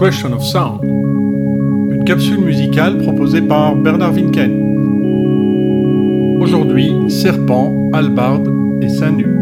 Question of Sound, une capsule musicale proposée par Bernard Winken. Aujourd'hui, Serpent, Albarde et Saint-Nu.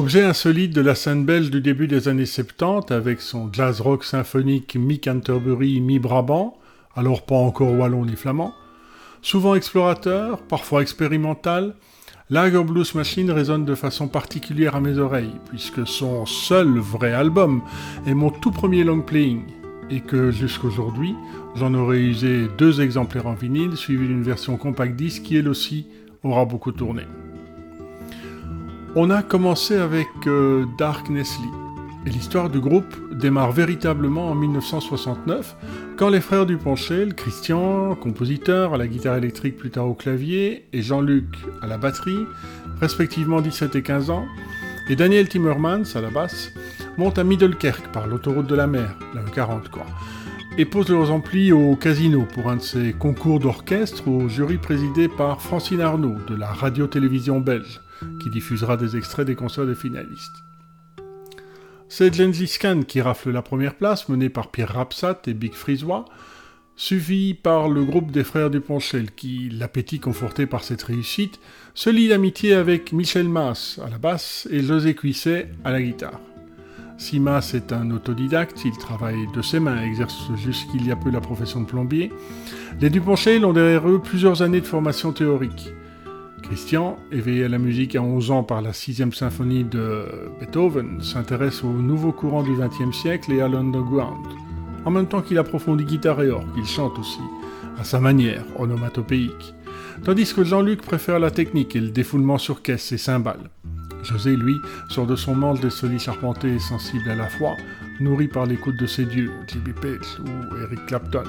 Objet insolite de la scène belge du début des années 70 avec son jazz rock symphonique mi-Canterbury, mi-Brabant, alors pas encore wallon ni flamand, souvent explorateur, parfois expérimental, Lager Blues Machine résonne de façon particulière à mes oreilles, puisque son seul vrai album est mon tout premier long playing, et que jusqu'aujourd'hui, j'en aurais usé deux exemplaires en vinyle, suivi d'une version compact disque qui elle aussi aura beaucoup tourné. On a commencé avec euh, Dark Nestle. Et l'histoire du groupe démarre véritablement en 1969, quand les frères Duponchel, Christian, compositeur à la guitare électrique plus tard au clavier, et Jean-Luc à la batterie, respectivement 17 et 15 ans, et Daniel Timmermans à la basse, montent à Middelkerk par l'autoroute de la mer, la 40 quoi, et posent leurs amplis au casino pour un de ces concours d'orchestre au jury présidé par Francine Arnaud de la radio-télévision belge qui diffusera des extraits des concerts des finalistes. C'est Gengis Khan qui rafle la première place, mené par Pierre Rapsat et Big Frisois, suivi par le groupe des frères Duponchel qui, l'appétit conforté par cette réussite, se lie d'amitié avec Michel Mass à la basse et José Cuisset à la guitare. Si Mass est un autodidacte, il travaille de ses mains, exerce jusqu'il y a peu la profession de plombier, les Duponchel ont derrière eux plusieurs années de formation théorique. Christian, éveillé à la musique à 11 ans par la sixième symphonie de Beethoven, s'intéresse au nouveau courant du XXe siècle et à l'underground, en même temps qu'il approfondit guitare et orgue, il chante aussi, à sa manière, onomatopéique, tandis que Jean-Luc préfère la technique et le défoulement sur caisse et cymbales. José, lui, sort de son manche des solis charpentés et sensibles à la fois, nourri par l'écoute de ses dieux, Jimmy Page ou Eric Clapton.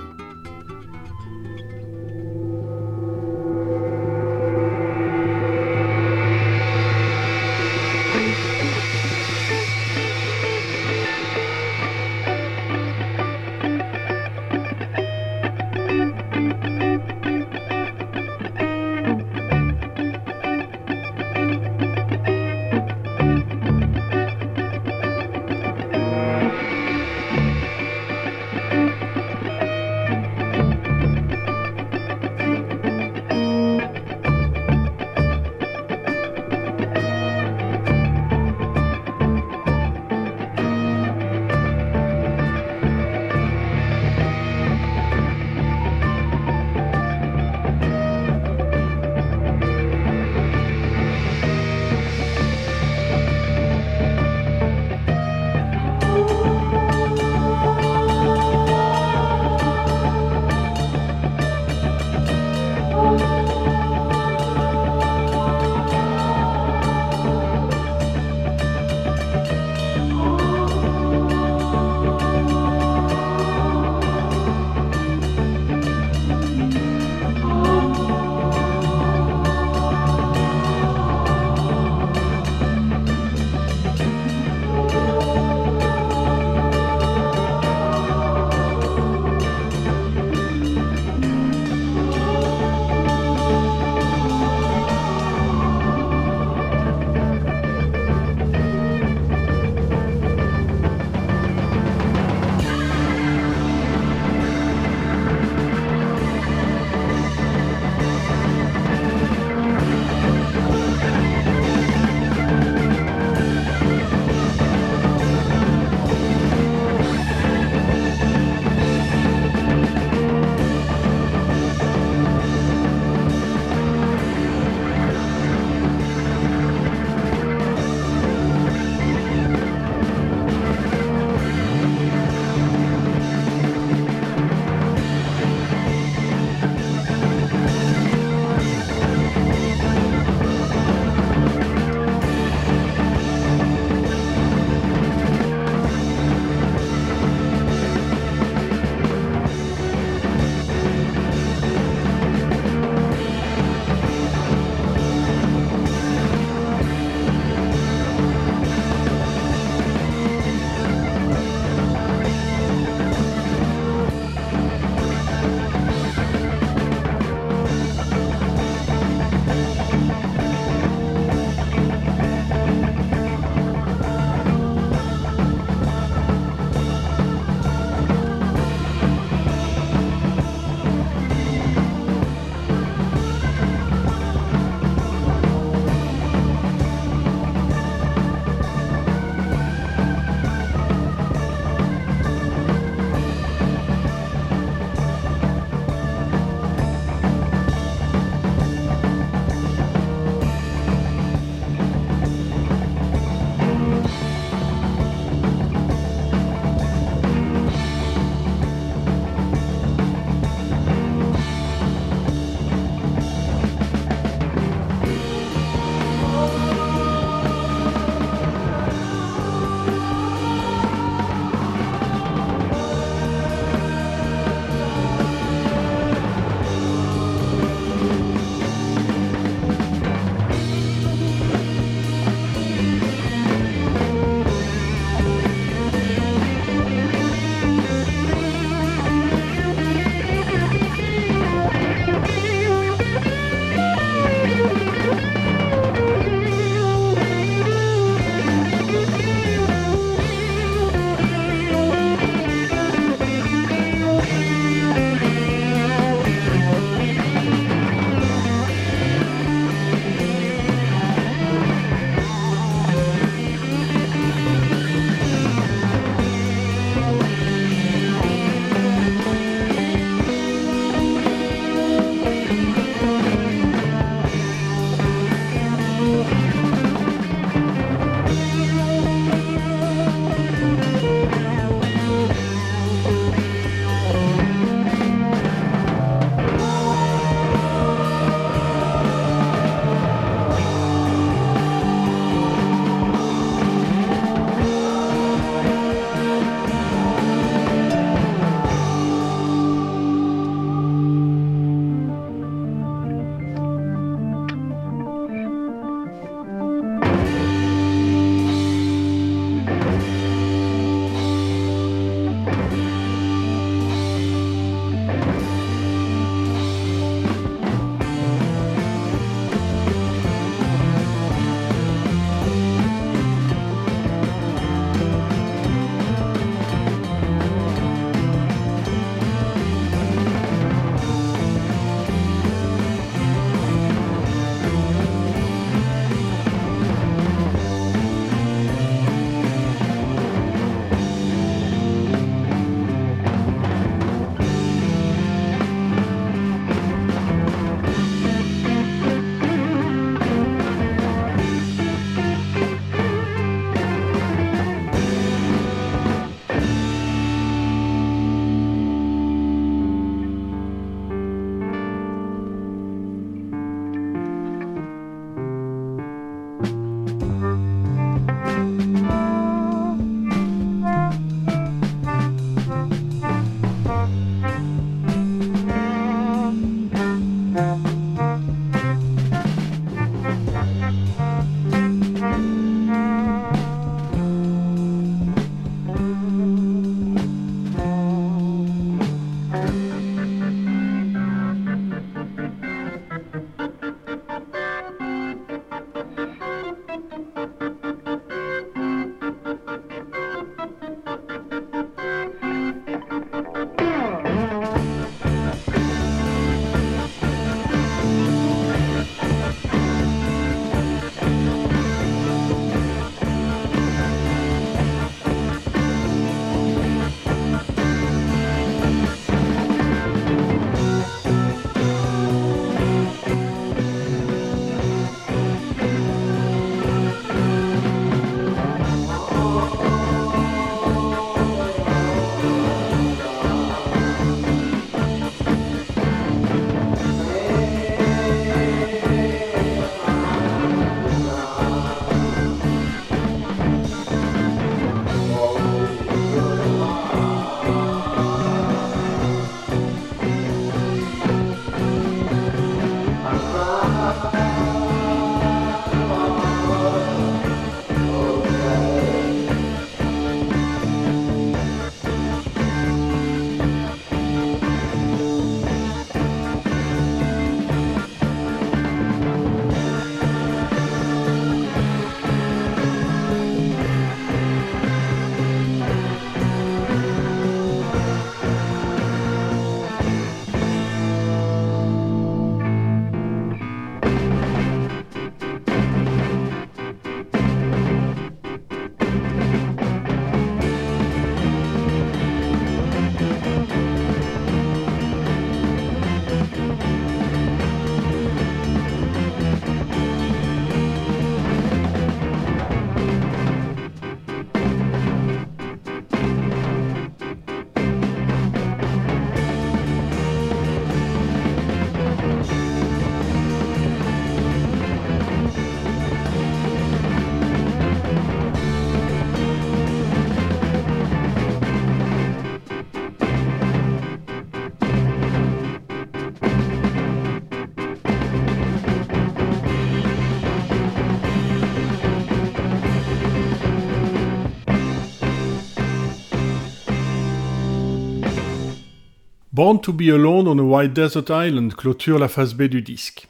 Born to be Alone on a White Desert Island clôture la phase B du disque.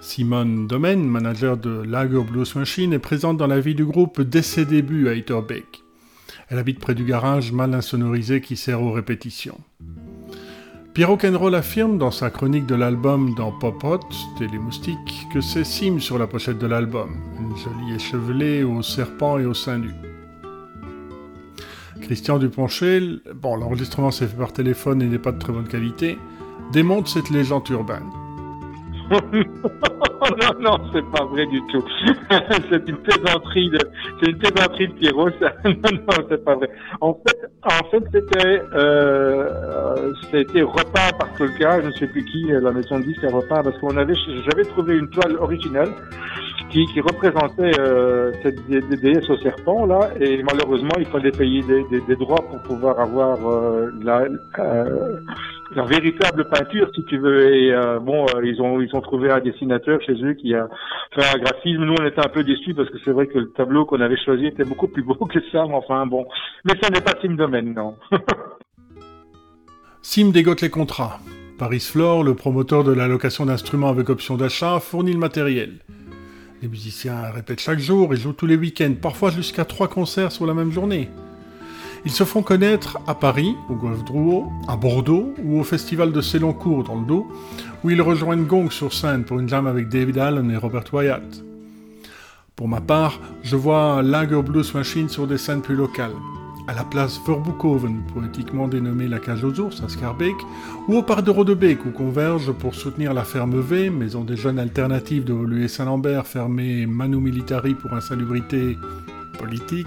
Simone Domen, manager de Lager Blues Machine, est présente dans la vie du groupe dès ses débuts à Etterbeek. Elle habite près du garage mal insonorisé qui sert aux répétitions. Pierre Rock'n'Roll affirme dans sa chronique de l'album dans Pop Hot, les moustiques, que c'est Sim sur la pochette de l'album, une jolie échevelée au serpent et au sein nu. Christian Duponchel, bon, l'enregistrement s'est fait par téléphone et n'est pas de très bonne qualité, démonte cette légende urbaine. non, non, c'est pas vrai du tout. c'est une plaisanterie de, c'est une plaisanterie de Pierrot. Ça. non, non, c'est pas vrai. En fait, en fait, c'était, euh, c'était repas par quelqu'un, je ne sais plus qui, la maison de disque repas parce qu'on avait, j'avais trouvé une toile originale qui, qui représentait euh, cette déesse au serpent là, et malheureusement, il fallait payer des, des, des droits pour pouvoir avoir euh, la euh, la véritable peinture, si tu veux. Et euh, bon, euh, ils ont ils ont trouvé un dessinateur chez eux qui a fait un graphisme. Nous, on était un peu déçus parce que c'est vrai que le tableau qu'on avait choisi était beaucoup plus beau que ça. Mais enfin, bon. Mais ça n'est pas Sim Domaine, non. Sim dégote les contrats. Paris Flore, le promoteur de la location d'instruments avec option d'achat, fournit le matériel. Les musiciens répètent chaque jour et jouent tous les week-ends, parfois jusqu'à trois concerts sur la même journée. Ils se font connaître à Paris, au Golf Drouot, à Bordeaux ou au festival de Céloncourt dans le dos, où ils rejoignent Gong sur scène pour une jam avec David Allen et Robert Wyatt. Pour ma part, je vois Lager Blues Machine sur des scènes plus locales, à la place Verboekhoven, poétiquement dénommée la cage aux ours à Scarbeck, ou au parc de Rodebeek où convergent pour soutenir la ferme V, maison des jeunes alternatives de Volué Saint-Lambert fermée Manu Militari pour insalubrité politique,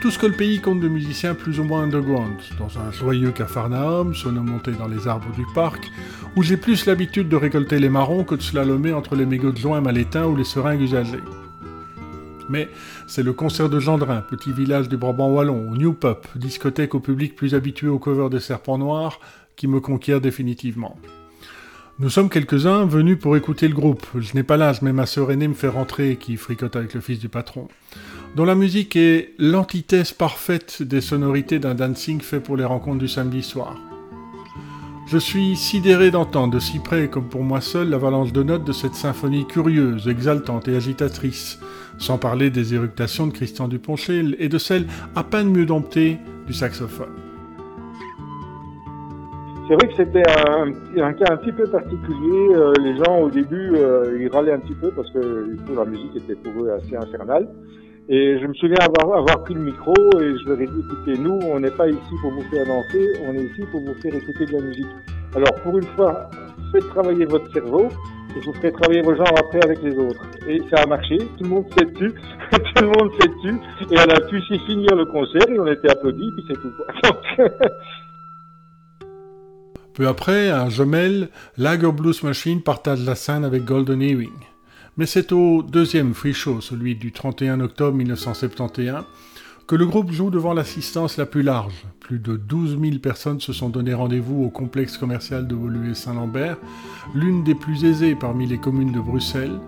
tout ce que le pays compte de musiciens plus ou moins underground, dans un joyeux capharnaüm, sonomonté dans les arbres du parc, où j'ai plus l'habitude de récolter les marrons que de slalomer entre les mégots de joint mal éteints ou les seringues usagées. Mais c'est le concert de Gendrin, petit village du Brabant wallon, au New Pop, discothèque au public plus habitué au cover des serpents noirs, qui me conquiert définitivement. Nous sommes quelques-uns venus pour écouter le groupe. Je n'ai pas l'âge, mais ma sœur aînée me fait rentrer, qui fricote avec le fils du patron dont la musique est l'antithèse parfaite des sonorités d'un dancing fait pour les rencontres du samedi soir. Je suis sidéré d'entendre de si près comme pour moi seul l'avalanche de notes de cette symphonie curieuse, exaltante et agitatrice, sans parler des éructations de Christian Duponchel et de celles à peine mieux domptées du saxophone. C'est vrai que c'était un, cas un petit peu particulier. Euh, les gens au début, euh, ils râlaient un petit peu parce que la musique était pour eux assez infernale. Et je me souviens avoir, avoir pris le micro et je leur ai dit, écoutez, nous, on n'est pas ici pour vous faire danser, on est ici pour vous faire écouter de la musique. Alors, pour une fois, faites travailler votre cerveau et vous ferez travailler vos gens après avec les autres. Et ça a marché, tout le monde s'est tu, tout le monde s'est tu, et on a pu s'y finir le concert et on était applaudis, puis c'est tout. Peu après, à Jemel, Lager Blues Machine partage la scène avec Golden Ewing. Mais c'est au deuxième free show, celui du 31 octobre 1971, que le groupe joue devant l'assistance la plus large. Plus de 12 000 personnes se sont donné rendez-vous au complexe commercial de Woluwe-Saint-Lambert, l'une des plus aisées parmi les communes de Bruxelles,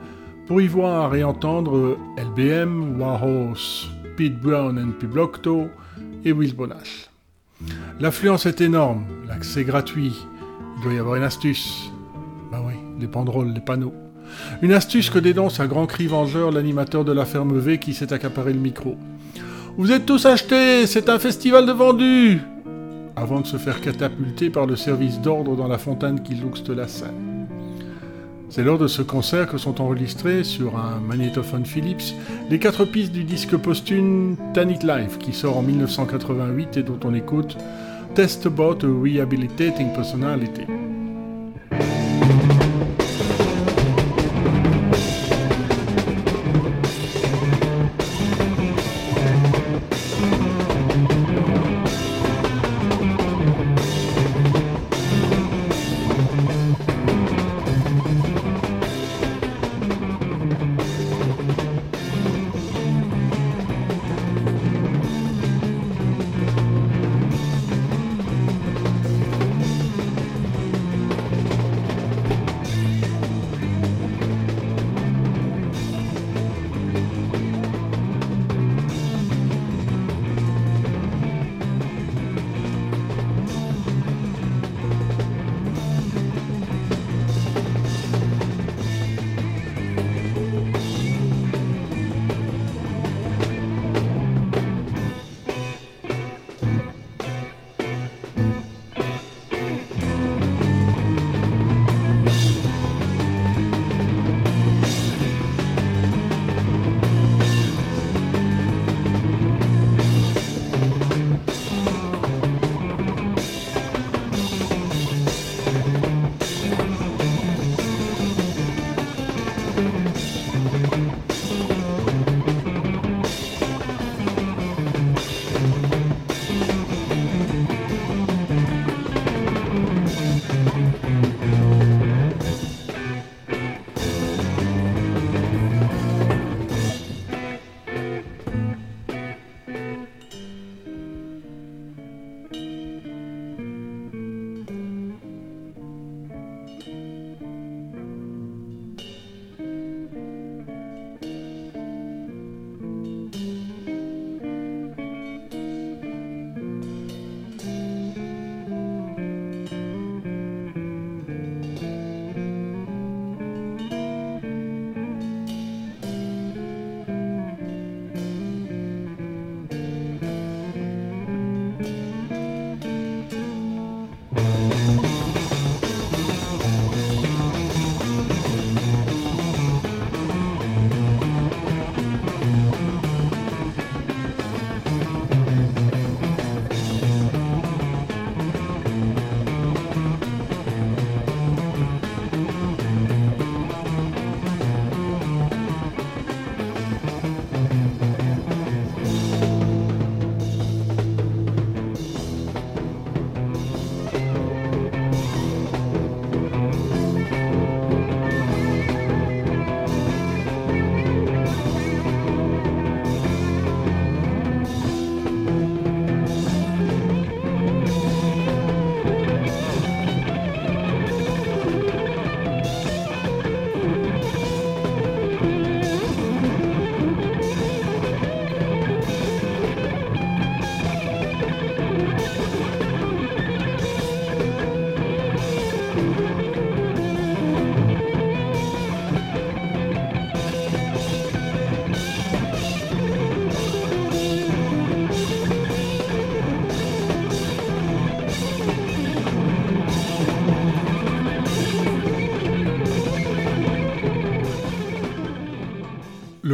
pour y voir et entendre LBM, Warhorse, Pete Brown and Piblocto et Will Bonash. L'affluence est énorme, l'accès gratuit, il doit y avoir une astuce. Ben oui, les banderoles, les panneaux. Une astuce que dénonce à grand cri vengeur l'animateur de la ferme V qui s'est accaparé le micro. Vous êtes tous achetés, c'est un festival de vendus Avant de se faire catapulter par le service d'ordre dans la fontaine qui louxte la scène. C'est lors de ce concert que sont enregistrés sur un magnétophone Philips les quatre pistes du disque posthume Tanit Life qui sort en 1988 et dont on écoute Test About a Rehabilitating Personality.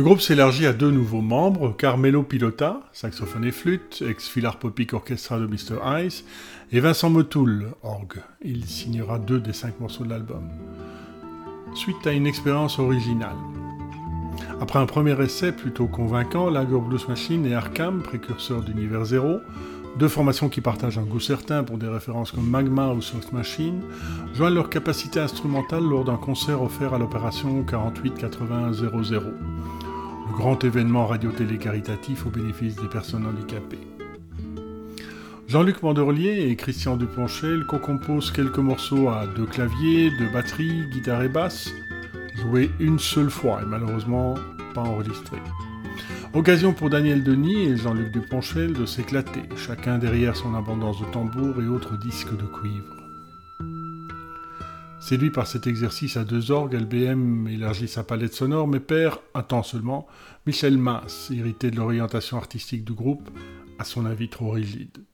Groupe s'élargit à deux nouveaux membres, Carmelo Pilota, saxophone et flûte, ex-Philarpopic Orchestra de Mr. Ice, et Vincent Motoul, orgue. Il signera deux des cinq morceaux de l'album. Suite à une expérience originale. Après un premier essai plutôt convaincant, Lager Blues Machine et Arkham, précurseurs d'Univers Zero, deux formations qui partagent un goût certain pour des références comme Magma ou Soft Machine, joignent leur capacité instrumentale lors d'un concert offert à l'opération 48-80-00, le grand événement radio-télé caritatif au bénéfice des personnes handicapées. Jean-Luc Mandorlier et Christian Duponchel co-composent quelques morceaux à deux claviers, deux batteries, guitare et basse, joués une seule fois et malheureusement pas enregistrés. Occasion pour Daniel Denis et Jean-Luc Duponchel de s'éclater, chacun derrière son abondance de tambours et autres disques de cuivre. Séduit par cet exercice à deux orgues, LBM élargit sa palette sonore, mais perd, un temps seulement, Michel Mass, irrité de l'orientation artistique du groupe, à son avis trop rigide.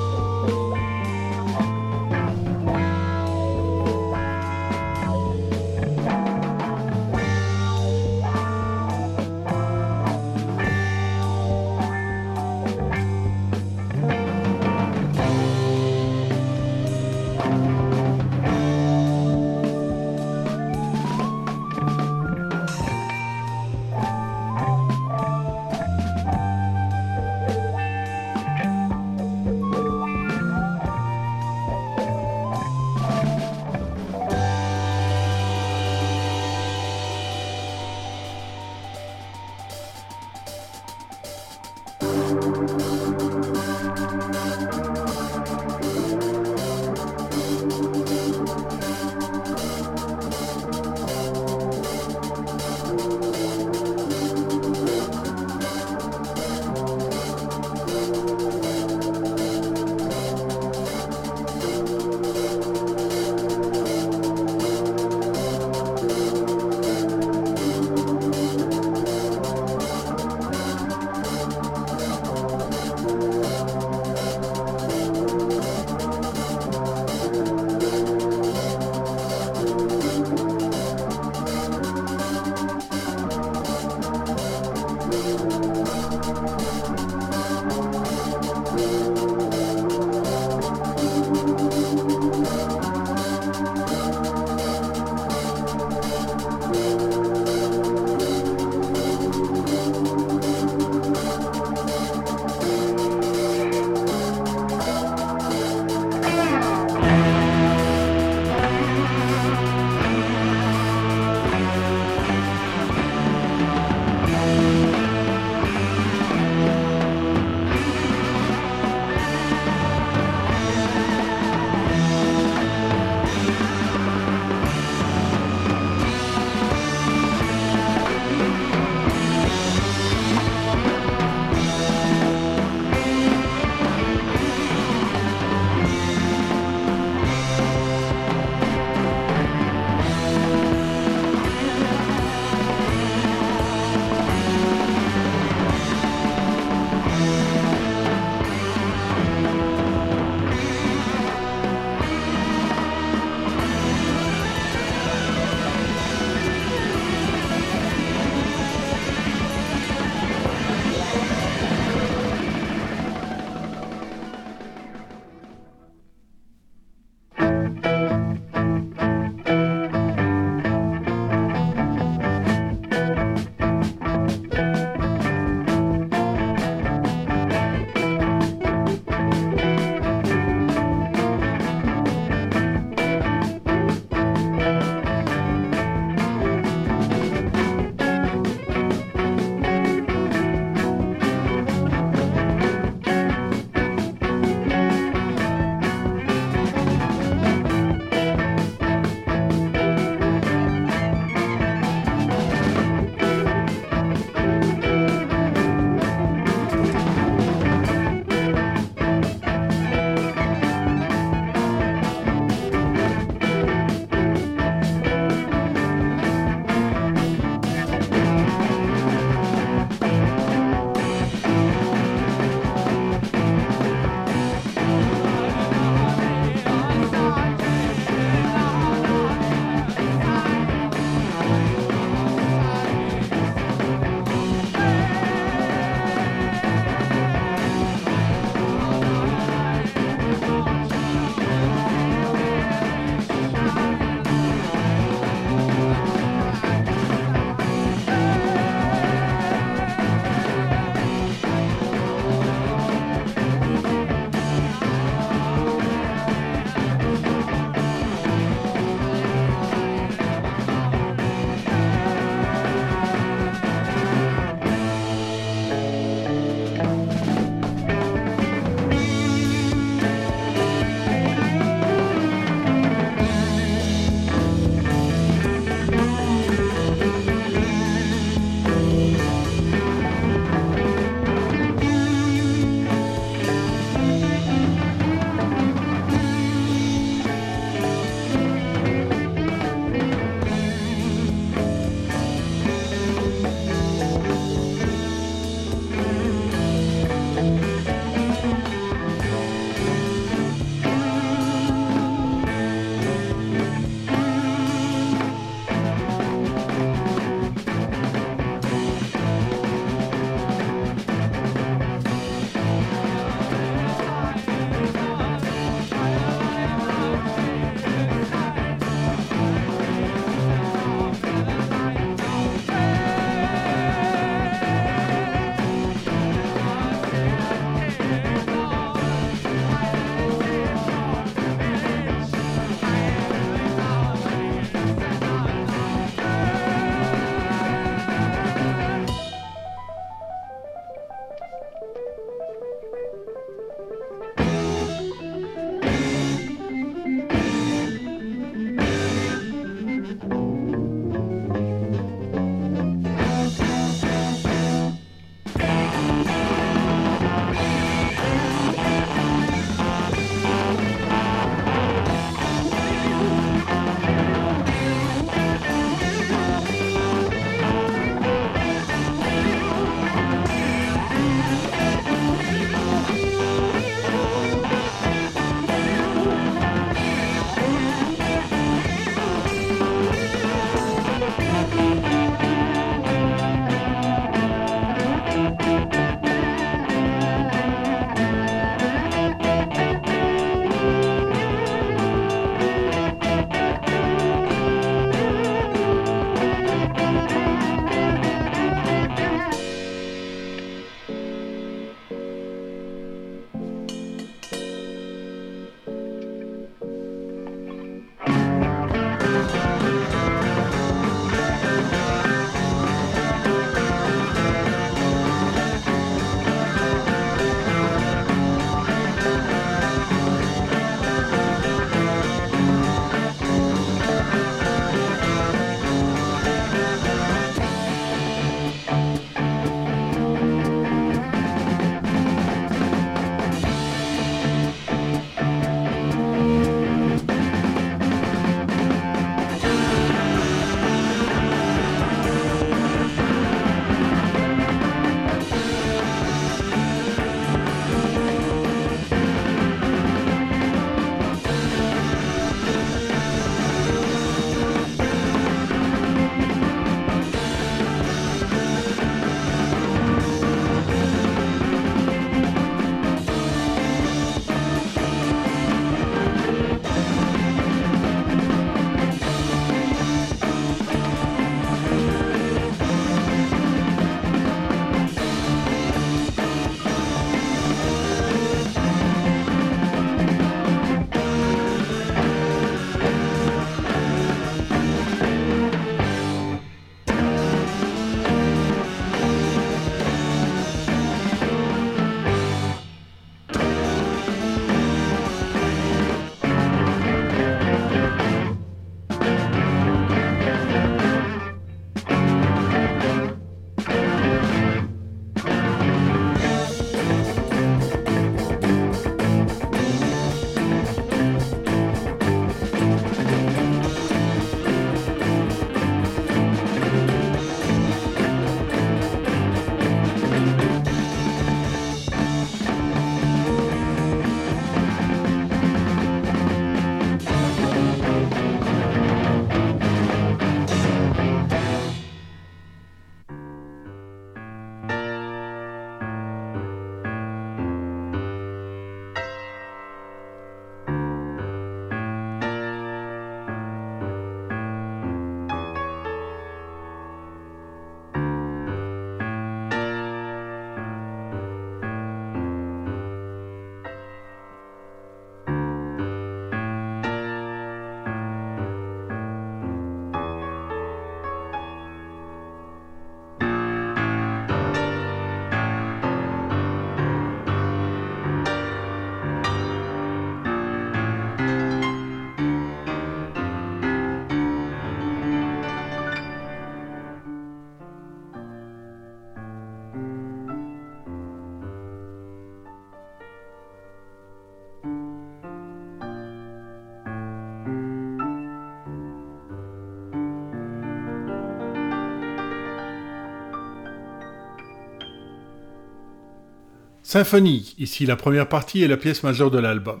Symphonie, ici la première partie est la pièce majeure de l'album.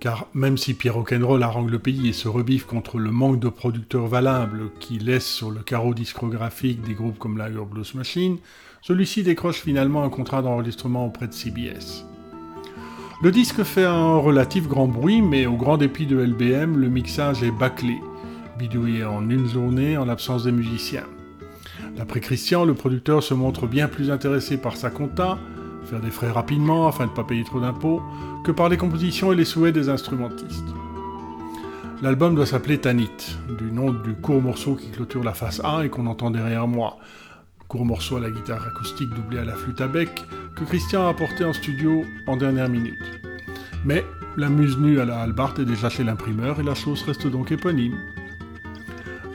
Car même si Pierre Rock'n'Roll harangue le pays et se rebiffe contre le manque de producteurs valables qui laissent sur le carreau discographique des groupes comme Lager Blues Machine, celui-ci décroche finalement un contrat d'enregistrement auprès de CBS. Le disque fait un relatif grand bruit, mais au grand dépit de LBM, le mixage est bâclé, bidouillé en une journée en l'absence des musiciens. D'après Christian, le producteur se montre bien plus intéressé par sa compta, faire des frais rapidement afin de ne pas payer trop d'impôts, que par les compositions et les souhaits des instrumentistes. L'album doit s'appeler Tanit, du nom du court morceau qui clôture la face A et qu'on entend derrière moi, court morceau à la guitare acoustique doublé à la flûte à bec, que Christian a apporté en studio en dernière minute. Mais la muse nue à la Albart est déjà chez l'imprimeur et la chose reste donc éponyme.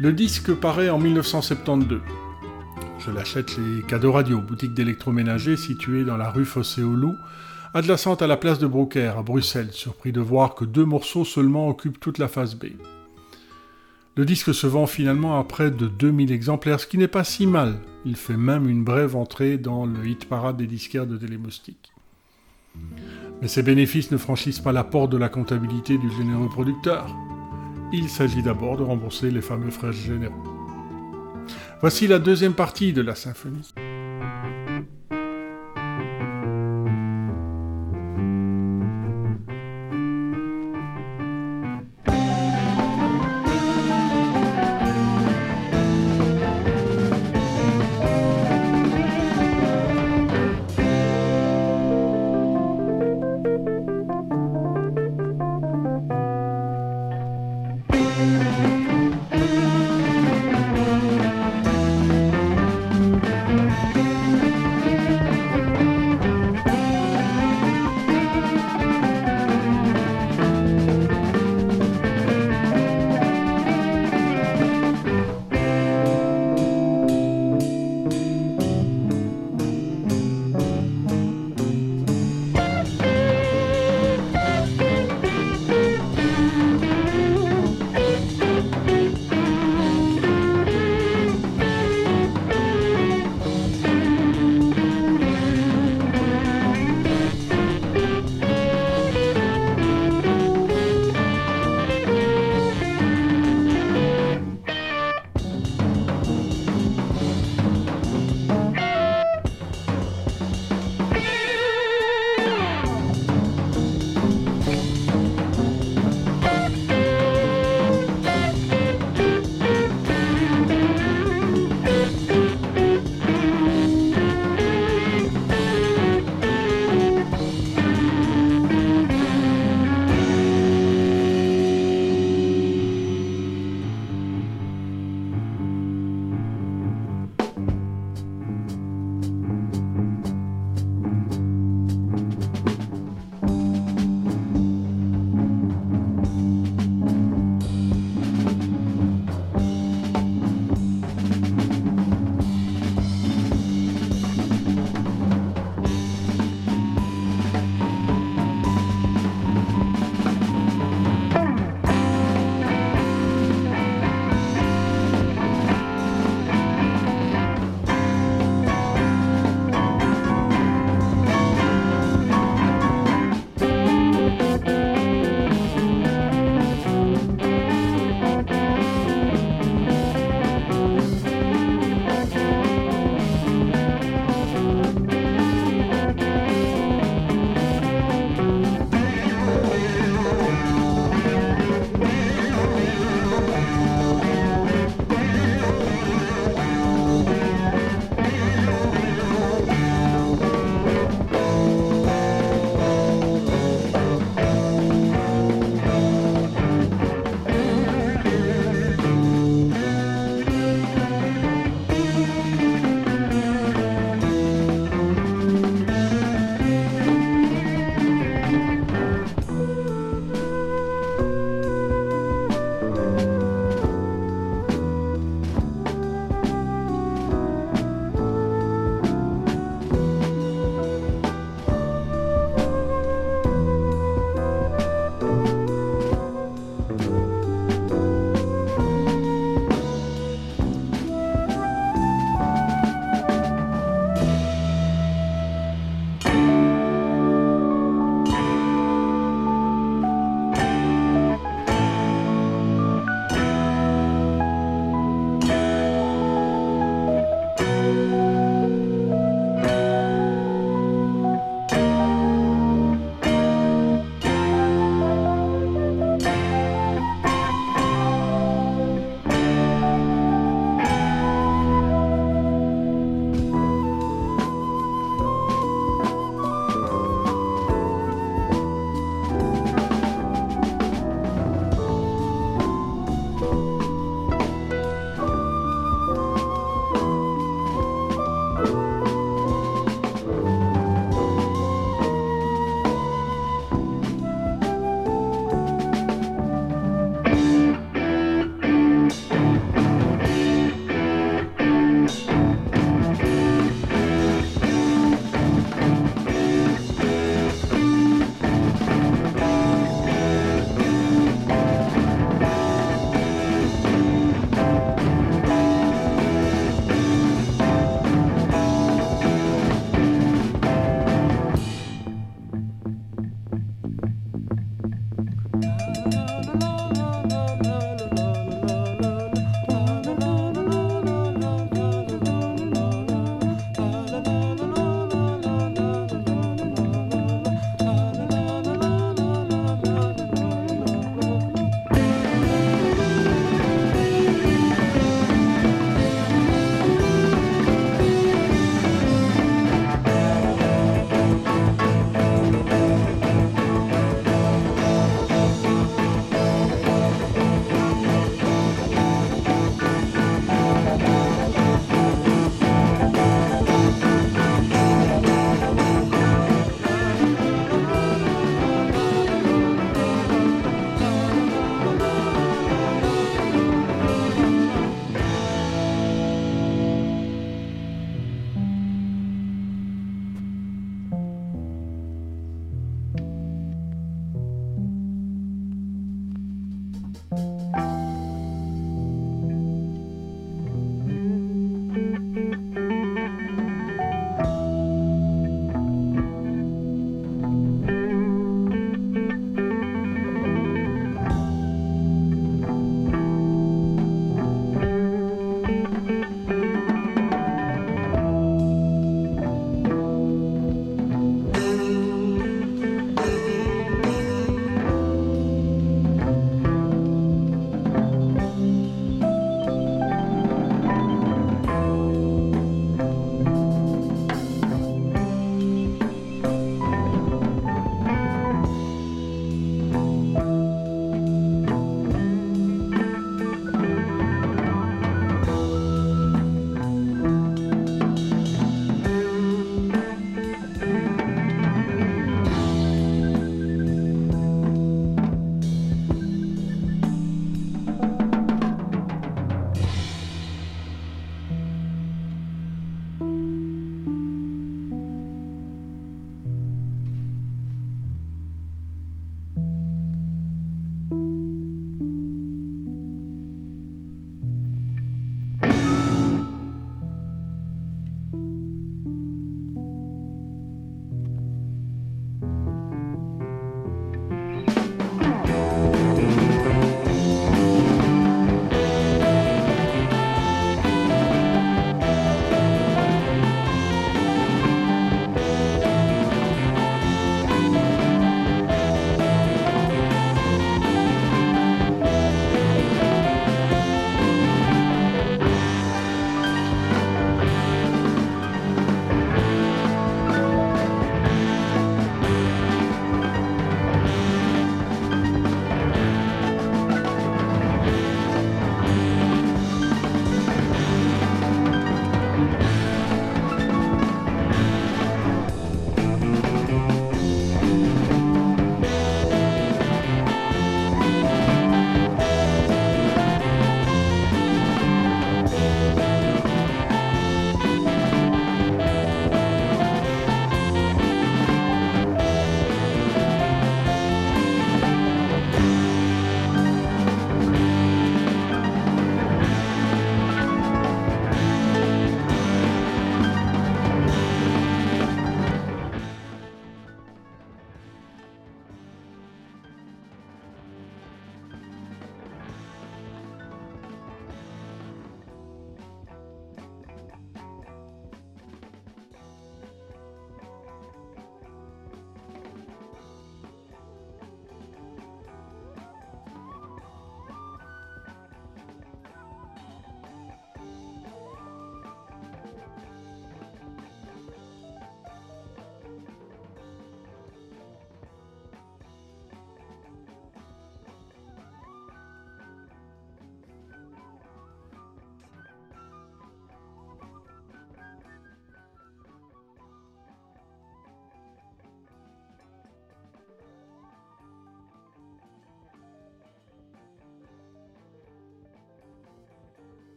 Le disque paraît en 1972. Je l'achète chez Cadeau Radio, boutique d'électroménager située dans la rue Fossé-au-Loup, adjacente à la place de Broker à Bruxelles, surpris de voir que deux morceaux seulement occupent toute la face B. Le disque se vend finalement à près de 2000 exemplaires, ce qui n'est pas si mal. Il fait même une brève entrée dans le hit parade des disquaires de Télémoustique. Mais ces bénéfices ne franchissent pas la porte de la comptabilité du généreux producteur. Il s'agit d'abord de rembourser les fameux frais généraux. Voici la deuxième partie de la symphonie.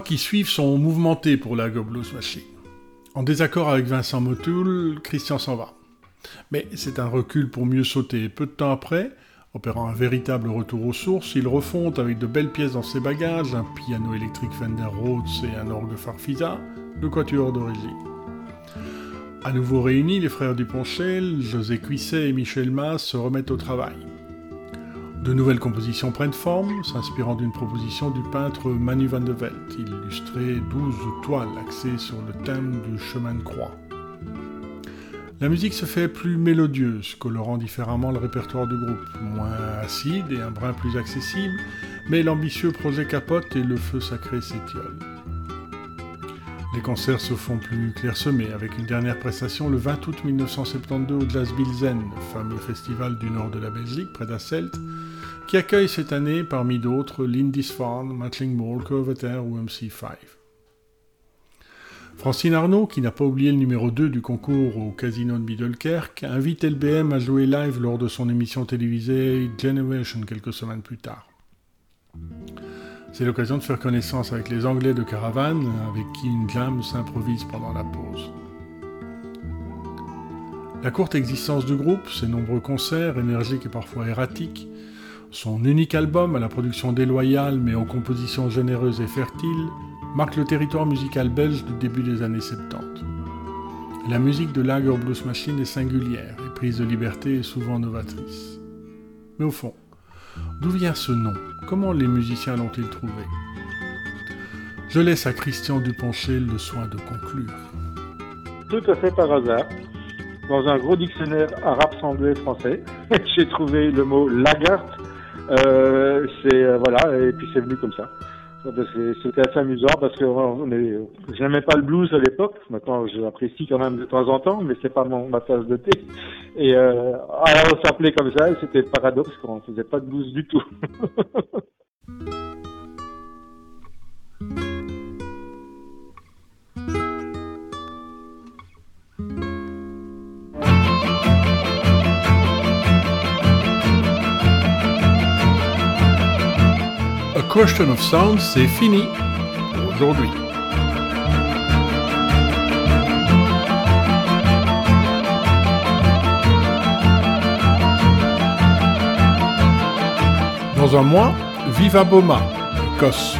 Qui suivent sont mouvementés pour la Go Blues Machine. En désaccord avec Vincent Motul, Christian s'en va. Mais c'est un recul pour mieux sauter. Peu de temps après, opérant un véritable retour aux sources, il refonte avec de belles pièces dans ses bagages, un piano électrique Fender Rhodes et un orgue Farfisa, le quatuor d'origine. À nouveau réunis, les frères Duponchel, José Cuisset et Michel Mas se remettent au travail. De nouvelles compositions prennent forme, s'inspirant d'une proposition du peintre Manu van de Velt. Il illustrait douze toiles axées sur le thème du chemin de croix. La musique se fait plus mélodieuse, colorant différemment le répertoire du groupe, moins acide et un brin plus accessible, mais l'ambitieux projet capote et le feu sacré s'étiole. Les concerts se font plus clairsemés, avec une dernière prestation le 20 août 1972 au Jazz Bilzen, le fameux festival du nord de la Belgique, près d'Asselt, qui accueille cette année, parmi d'autres, Lindisfarne, Matching Mall, Curveter ou MC5. Francine Arnaud, qui n'a pas oublié le numéro 2 du concours au Casino de Middelkerk, invite LBM à jouer live lors de son émission télévisée Generation quelques semaines plus tard. C'est l'occasion de faire connaissance avec les Anglais de Caravane, avec qui une jam s'improvise pendant la pause. La courte existence du groupe, ses nombreux concerts, énergiques et parfois erratiques, son unique album à la production déloyale mais aux compositions généreuses et fertiles marque le territoire musical belge du début des années 70. La musique de Lager Blues Machine est singulière et prise de liberté est souvent novatrice. Mais au fond, d'où vient ce nom? Comment les musiciens l'ont-ils trouvé? Je laisse à Christian Duponchel le soin de conclure. Tout à fait par hasard. Dans un gros dictionnaire arabe semblé français, j'ai trouvé le mot Lagart euh, euh, voilà, et puis c'est venu comme ça. C'était assez amusant parce que on est, j'aimais pas le blues à l'époque. Maintenant, j'apprécie quand même de temps en temps, mais c'est pas mon, ma tasse de thé. Et euh, alors on s'appelait comme ça, et c'était paradoxe qu'on faisait pas de blues du tout. Question of Sound, c'est fini aujourd'hui. Dans un mois, Viva Boma, Écosse.